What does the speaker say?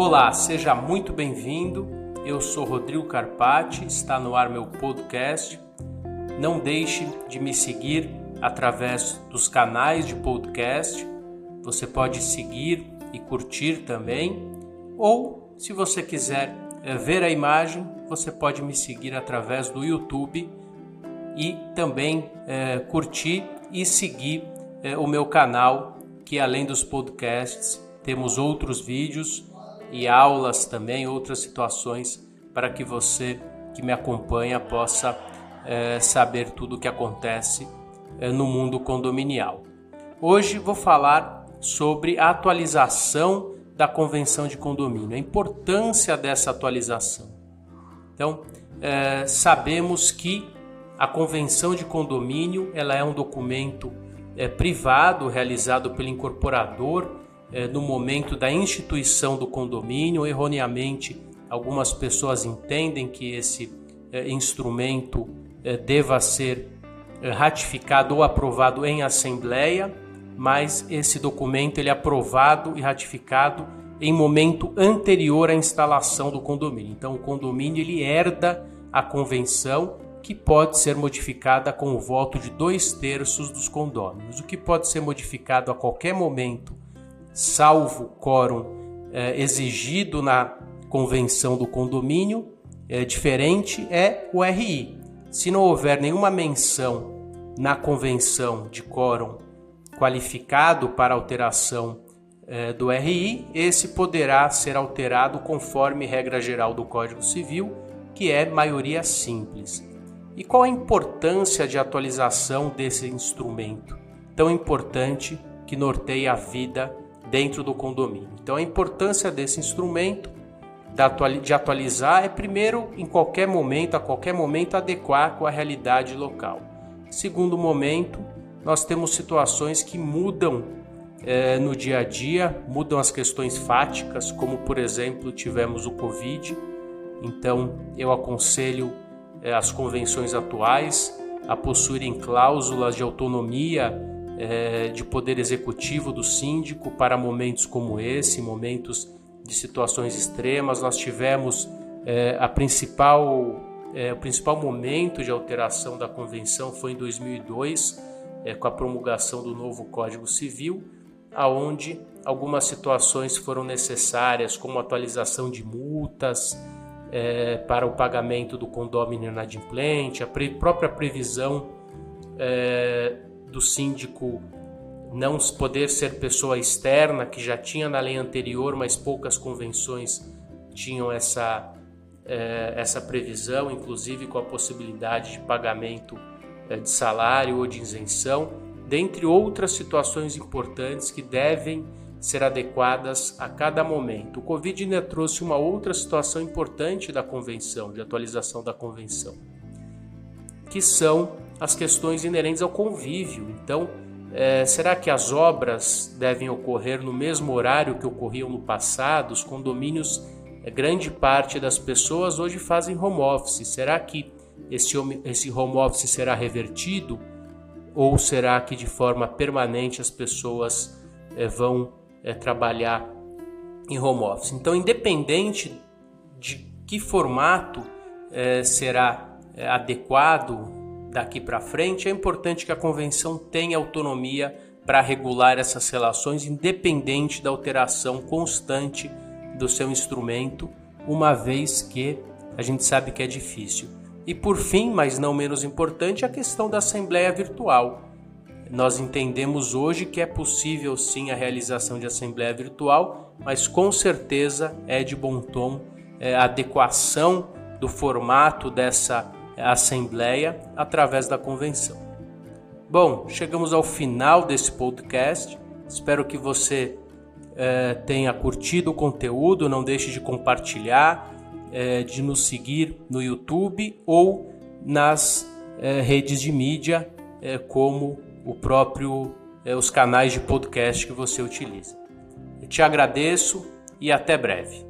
Olá, seja muito bem-vindo. Eu sou Rodrigo Carpati, está no ar meu podcast. Não deixe de me seguir através dos canais de podcast. Você pode seguir e curtir também, ou se você quiser eh, ver a imagem, você pode me seguir através do YouTube e também é, curtir e seguir é, o meu canal, que além dos podcasts, temos outros vídeos e aulas também, outras situações para que você que me acompanha possa é, saber tudo o que acontece é, no mundo condominial. Hoje vou falar sobre a atualização da convenção de condomínio, a importância dessa atualização. Então, é, sabemos que a convenção de condomínio ela é um documento privado realizado pelo incorporador no momento da instituição do condomínio. Erroneamente, algumas pessoas entendem que esse é, instrumento é, deva ser ratificado ou aprovado em assembleia, mas esse documento ele é aprovado e ratificado em momento anterior à instalação do condomínio. Então, o condomínio ele herda a convenção que pode ser modificada com o voto de dois terços dos condôminos, o que pode ser modificado a qualquer momento, salvo quórum é, exigido na convenção do condomínio, é, diferente é o RI. Se não houver nenhuma menção na convenção de quórum qualificado para alteração é, do RI, esse poderá ser alterado conforme regra geral do Código Civil, que é maioria simples. E qual a importância de atualização desse instrumento tão importante que norteia a vida dentro do condomínio? Então, a importância desse instrumento de atualizar é, primeiro, em qualquer momento, a qualquer momento, adequar com a realidade local. Segundo momento, nós temos situações que mudam é, no dia a dia, mudam as questões fáticas, como por exemplo tivemos o Covid. Então eu aconselho é, as convenções atuais a possuírem cláusulas de autonomia é, de poder executivo do síndico para momentos como esse, momentos de situações extremas. Nós tivemos é, a principal, é, o principal momento de alteração da convenção foi em 2002, é, com a promulgação do novo Código Civil aonde algumas situações foram necessárias, como atualização de multas é, para o pagamento do condômino inadimplente, a pre própria previsão é, do síndico não poder ser pessoa externa, que já tinha na lei anterior, mas poucas convenções tinham essa, é, essa previsão, inclusive com a possibilidade de pagamento é, de salário ou de isenção dentre outras situações importantes que devem ser adequadas a cada momento. O Covid ainda trouxe uma outra situação importante da convenção, de atualização da convenção, que são as questões inerentes ao convívio. Então, é, será que as obras devem ocorrer no mesmo horário que ocorriam no passado? Os condomínios, é, grande parte das pessoas hoje fazem home office. Será que esse, esse home office será revertido? Ou será que de forma permanente as pessoas é, vão é, trabalhar em home office? Então, independente de que formato é, será adequado daqui para frente, é importante que a convenção tenha autonomia para regular essas relações, independente da alteração constante do seu instrumento, uma vez que a gente sabe que é difícil. E por fim, mas não menos importante, a questão da assembleia virtual. Nós entendemos hoje que é possível sim a realização de assembleia virtual, mas com certeza é de bom tom é, a adequação do formato dessa assembleia através da convenção. Bom, chegamos ao final desse podcast. Espero que você é, tenha curtido o conteúdo. Não deixe de compartilhar é, de nos seguir no YouTube ou nas é, redes de mídia, como o próprio os canais de podcast que você utiliza. Eu te agradeço e até breve.